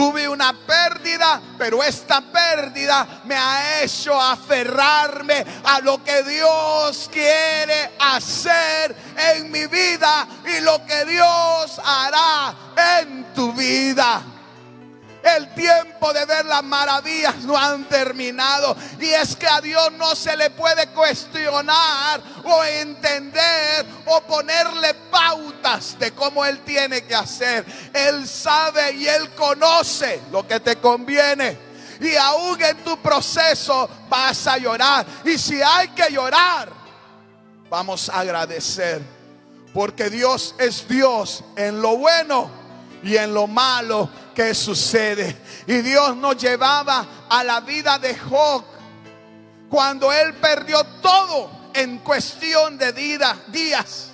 Tuve una pérdida, pero esta pérdida me ha hecho aferrarme a lo que Dios quiere hacer en mi vida y lo que Dios hará en tu vida. El tiempo de ver las maravillas no han terminado. Y es que a Dios no se le puede cuestionar o entender o ponerle pautas de cómo Él tiene que hacer. Él sabe y Él conoce lo que te conviene. Y aún en tu proceso vas a llorar. Y si hay que llorar, vamos a agradecer. Porque Dios es Dios en lo bueno y en lo malo que sucede. Y Dios nos llevaba a la vida de Job cuando él perdió todo en cuestión de días.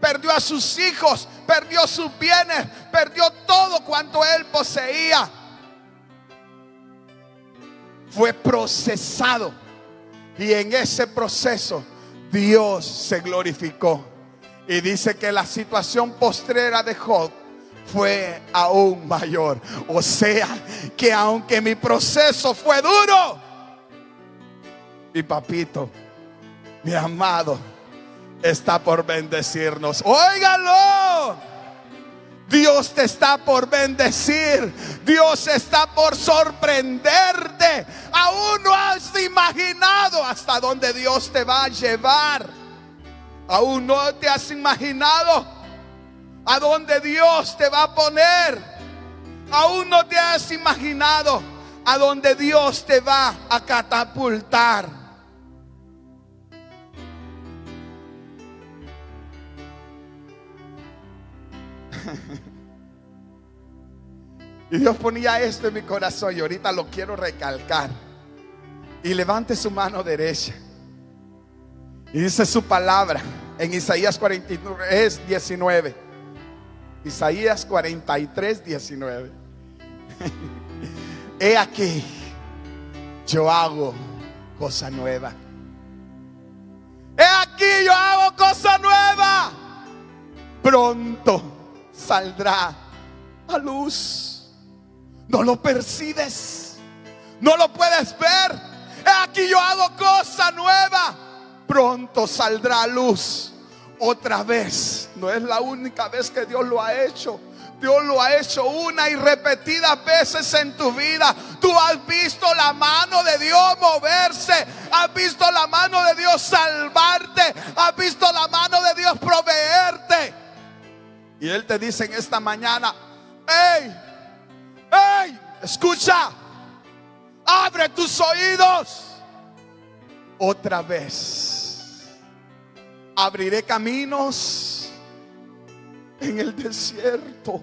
Perdió a sus hijos, perdió sus bienes, perdió todo cuanto él poseía. Fue procesado. Y en ese proceso Dios se glorificó. Y dice que la situación postrera de Job fue aún mayor. O sea, que aunque mi proceso fue duro, mi papito, mi amado, está por bendecirnos. Óigalo. Dios te está por bendecir. Dios está por sorprenderte. Aún no has imaginado hasta dónde Dios te va a llevar. Aún no te has imaginado a dónde Dios te va a poner. Aún no te has imaginado a dónde Dios te va a catapultar. Y Dios ponía esto en mi corazón y ahorita lo quiero recalcar. Y levante su mano derecha. Y dice su palabra en Isaías 43, 19. Isaías 43, 19. He aquí, yo hago cosa nueva. He aquí, yo hago cosa nueva. Pronto saldrá a luz. No lo percibes, no lo puedes ver. Aquí yo hago cosa nueva. Pronto saldrá a luz otra vez. No es la única vez que Dios lo ha hecho. Dios lo ha hecho una y repetidas veces en tu vida. Tú has visto la mano de Dios moverse. Has visto la mano de Dios salvarte. Has visto la mano de Dios proveerte. Y Él te dice en esta mañana, hey, hey, escucha, abre tus oídos. Otra vez, abriré caminos en el desierto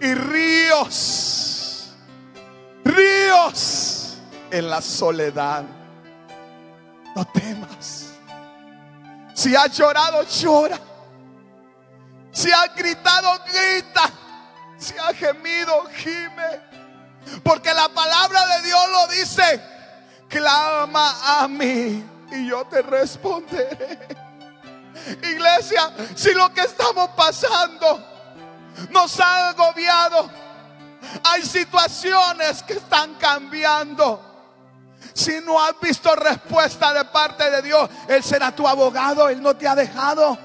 y ríos, ríos en la soledad. No temas. Si has llorado, llora. Si ha gritado, grita. Si ha gemido, gime. Porque la palabra de Dios lo dice. Clama a mí y yo te responderé. Iglesia, si lo que estamos pasando nos ha agobiado, hay situaciones que están cambiando. Si no has visto respuesta de parte de Dios, Él será tu abogado, Él no te ha dejado.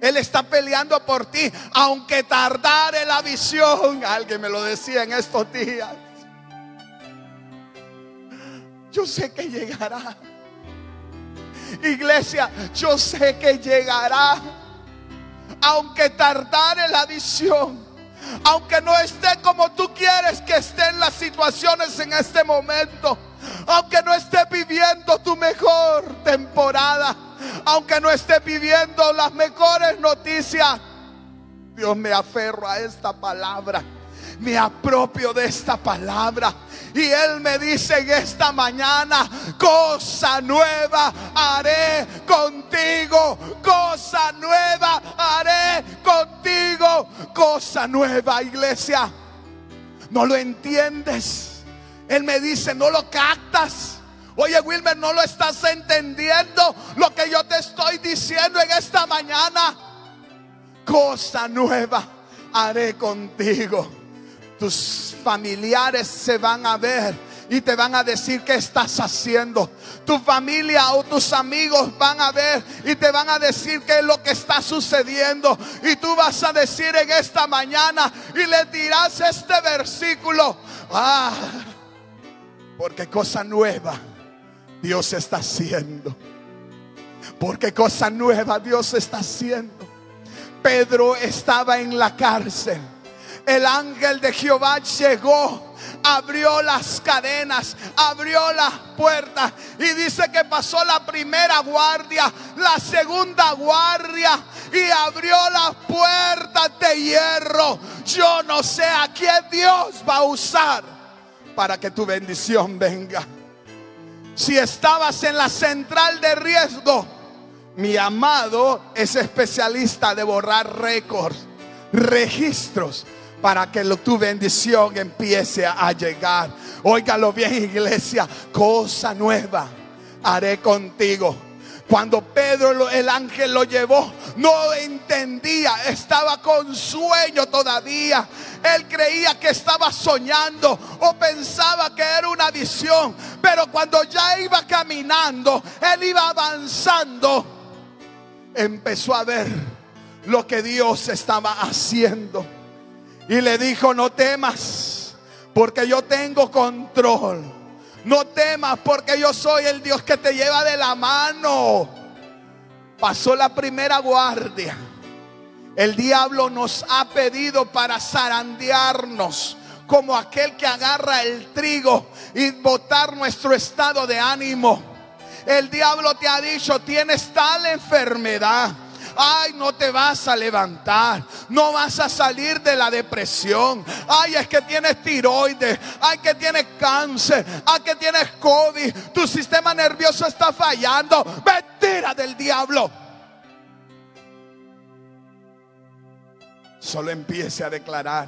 Él está peleando por ti, aunque tardare la visión. Alguien me lo decía en estos días. Yo sé que llegará. Iglesia, yo sé que llegará. Aunque tardare la visión. Aunque no esté como tú quieres que estén las situaciones en este momento. Aunque no esté viviendo tu mejor temporada aunque no esté viviendo las mejores noticias, Dios me aferro a esta palabra, me apropio de esta palabra. Y Él me dice en esta mañana, cosa nueva haré contigo, cosa nueva haré contigo, cosa nueva iglesia. No lo entiendes. Él me dice, no lo captas. Oye, Wilmer, no lo estás entendiendo lo que yo te estoy diciendo en esta mañana. Cosa nueva haré contigo. Tus familiares se van a ver y te van a decir qué estás haciendo. Tu familia o tus amigos van a ver y te van a decir qué es lo que está sucediendo. Y tú vas a decir en esta mañana y le dirás este versículo. Ah, porque cosa nueva Dios está haciendo. Porque cosa nueva Dios está haciendo. Pedro estaba en la cárcel. El ángel de Jehová llegó, abrió las cadenas, abrió las puertas y dice que pasó la primera guardia, la segunda guardia y abrió las puertas de hierro. Yo no sé a quién Dios va a usar para que tu bendición venga. Si estabas en la central de riesgo, mi amado es especialista de borrar récords, registros, para que tu bendición empiece a llegar. Óigalo bien, iglesia, cosa nueva haré contigo. Cuando Pedro, el ángel lo llevó, no entendía, estaba con sueño todavía. Él creía que estaba soñando o pensaba que era una visión. Pero cuando ya iba caminando, él iba avanzando, empezó a ver lo que Dios estaba haciendo. Y le dijo, no temas, porque yo tengo control. No temas, porque yo soy el Dios que te lleva de la mano. Pasó la primera guardia. El diablo nos ha pedido para zarandearnos como aquel que agarra el trigo y botar nuestro estado de ánimo. El diablo te ha dicho, tienes tal enfermedad. Ay, no te vas a levantar. No vas a salir de la depresión. Ay, es que tienes tiroides. Ay, que tienes cáncer. Ay, que tienes COVID. Tu sistema nervioso está fallando. Mentira del diablo. Solo empiece a declarar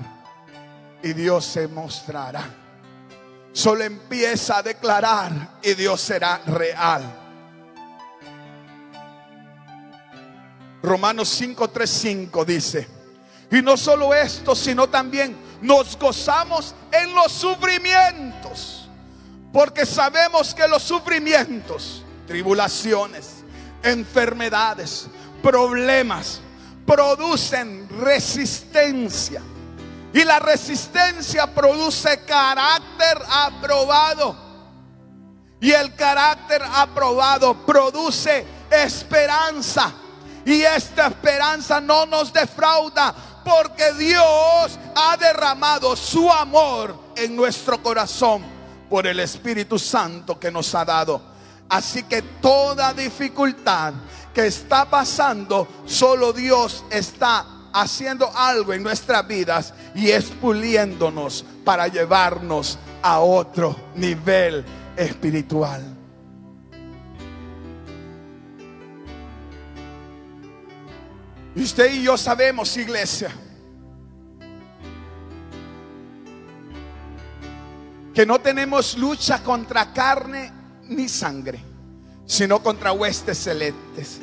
y Dios se mostrará. Solo empieza a declarar y Dios será real. Romanos 5:35 dice, y no solo esto, sino también nos gozamos en los sufrimientos, porque sabemos que los sufrimientos, tribulaciones, enfermedades, problemas, producen resistencia. Y la resistencia produce carácter aprobado. Y el carácter aprobado produce esperanza. Y esta esperanza no nos defrauda porque Dios ha derramado su amor en nuestro corazón por el Espíritu Santo que nos ha dado. Así que toda dificultad que está pasando, solo Dios está haciendo algo en nuestras vidas y expuliéndonos para llevarnos a otro nivel espiritual. Y usted y yo sabemos, iglesia, que no tenemos lucha contra carne ni sangre, sino contra huestes celestes,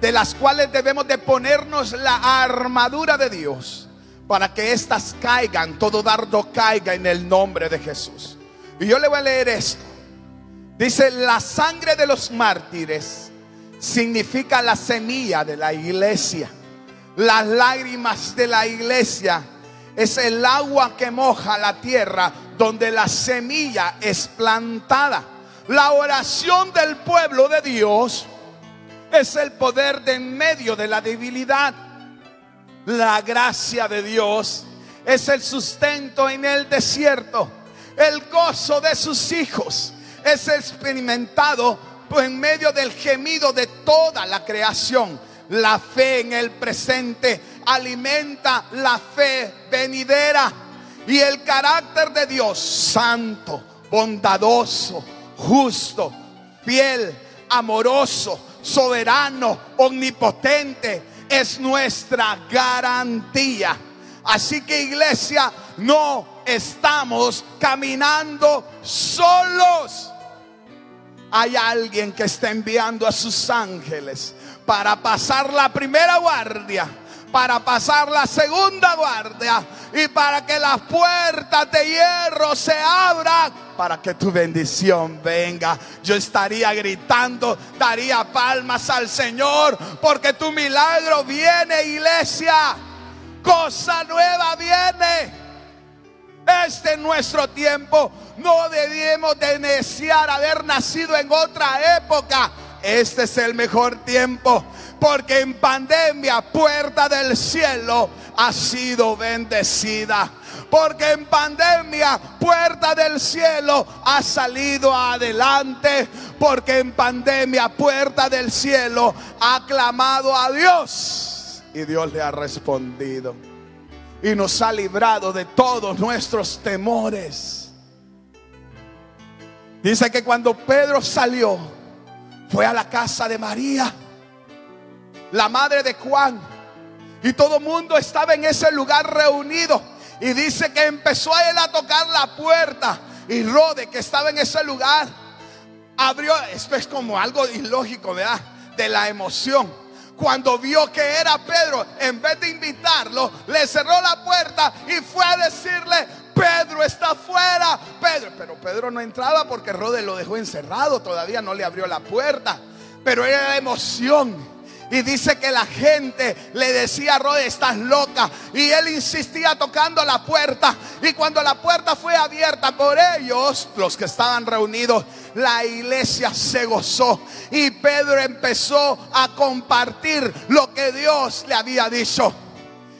de las cuales debemos de ponernos la armadura de Dios para que éstas caigan, todo dardo caiga en el nombre de Jesús. Y yo le voy a leer esto. Dice, la sangre de los mártires significa la semilla de la iglesia. Las lágrimas de la iglesia es el agua que moja la tierra donde la semilla es plantada. La oración del pueblo de Dios es el poder de en medio de la debilidad. La gracia de Dios es el sustento en el desierto. El gozo de sus hijos es experimentado en medio del gemido de toda la creación. La fe en el presente alimenta la fe venidera. Y el carácter de Dios, santo, bondadoso, justo, fiel, amoroso, soberano, omnipotente, es nuestra garantía. Así que iglesia, no estamos caminando solos. Hay alguien que está enviando a sus ángeles para pasar la primera guardia para pasar la segunda guardia y para que las puertas de hierro se abran para que tu bendición venga. Yo estaría gritando, daría palmas al Señor porque tu milagro viene, iglesia. Cosa nueva viene. Este es nuestro tiempo. No debemos de desear haber nacido en otra época. Este es el mejor tiempo. Porque en pandemia, puerta del cielo ha sido bendecida. Porque en pandemia, puerta del cielo ha salido adelante. Porque en pandemia, puerta del cielo ha clamado a Dios. Y Dios le ha respondido. Y nos ha librado de todos nuestros temores. Dice que cuando Pedro salió, fue a la casa de María la madre de Juan. Y todo el mundo estaba en ese lugar reunido. Y dice que empezó a él a tocar la puerta. Y Rode, que estaba en ese lugar, abrió. Esto es como algo ilógico, ¿verdad? De la emoción. Cuando vio que era Pedro, en vez de invitarlo, le cerró la puerta y fue a decirle, Pedro está afuera. Pedro, pero Pedro no entraba porque Rode lo dejó encerrado, todavía no le abrió la puerta. Pero era emoción Y dice que la gente le decía, Rod, estás loca. Y él insistía tocando la puerta. Y cuando la puerta fue abierta por ellos, los que estaban reunidos, la iglesia se gozó. Y Pedro empezó a compartir lo que Dios le había dicho.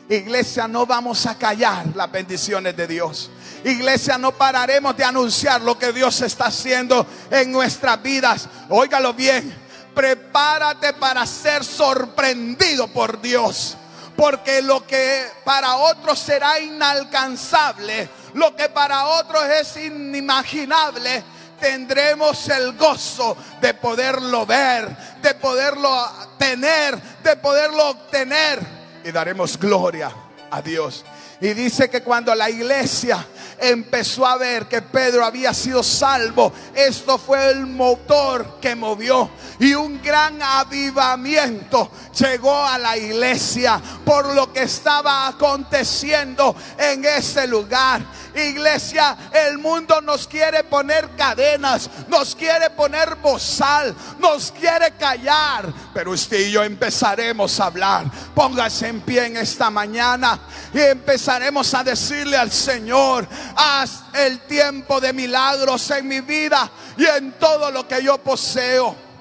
Iglesia, no vamos a callar las bendiciones de Dios. Iglesia, no pararemos de anunciar lo que Dios está haciendo en nuestras vidas. Óigalo bien prepárate para ser sorprendido por Dios. Porque lo que para otros será inalcanzable, lo que para otros es inimaginable, tendremos el gozo de poderlo ver, de poderlo tener, de poderlo obtener. Y daremos gloria a Dios. Y dice que cuando la iglesia empezó a ver que Pedro había sido salvo, esto fue el motor que movió. Y un gran avivamiento llegó a la iglesia por lo que estaba aconteciendo en ese lugar. Iglesia, el mundo nos quiere poner cadenas, nos quiere poner bozal, nos quiere callar. Pero usted y yo empezaremos a hablar. Póngase en pie en esta mañana y empezaremos a decirle al Señor, haz el tiempo de milagros en mi vida y en todo lo que yo poseo.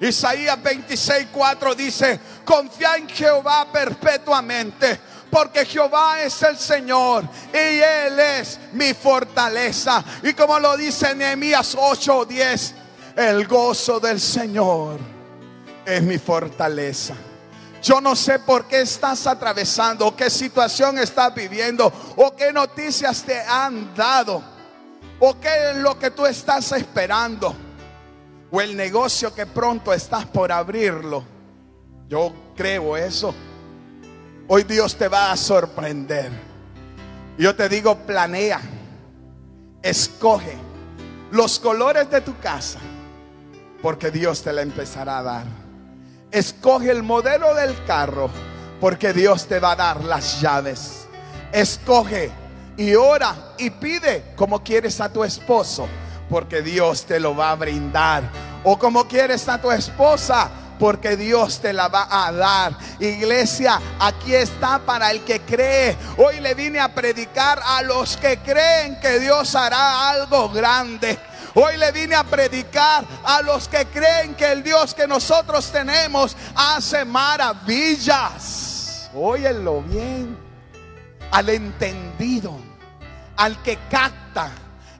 Isaías 26, 4 dice, confía en Jehová perpetuamente porque Jehová es el Señor y Él es mi fortaleza. Y como lo dice Nehemías 8:10, el gozo del Señor es mi fortaleza. Yo no sé por qué estás atravesando, qué situación estás viviendo, o qué noticias te han dado, o qué es lo que tú estás esperando, o el negocio que pronto estás por abrirlo. Yo creo eso. Hoy Dios te va a sorprender. Yo te digo, planea, escoge los colores de tu casa, porque Dios te la empezará a dar. Escoge el modelo del carro, porque Dios te va a dar las llaves. Escoge y ora y pide como quieres a tu esposo, porque Dios te lo va a brindar. O como quieres a tu esposa, porque Dios te la va a dar. Iglesia, aquí está para el que cree. Hoy le vine a predicar a los que creen que Dios hará algo grande. Hoy le vine a predicar a los que creen que el Dios que nosotros tenemos hace maravillas. Óyelo bien. Al entendido, al que capta,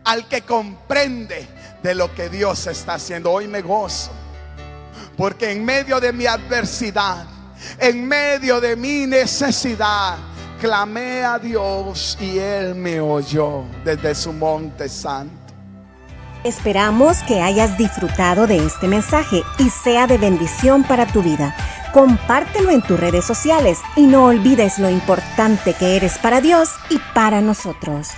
al que comprende de lo que Dios está haciendo. Hoy me gozo porque en medio de mi adversidad, en medio de mi necesidad, clamé a Dios y Él me oyó desde su monte santo. Esperamos que hayas disfrutado de este mensaje y sea de bendición para tu vida. Compártelo en tus redes sociales y no olvides lo importante que eres para Dios y para nosotros.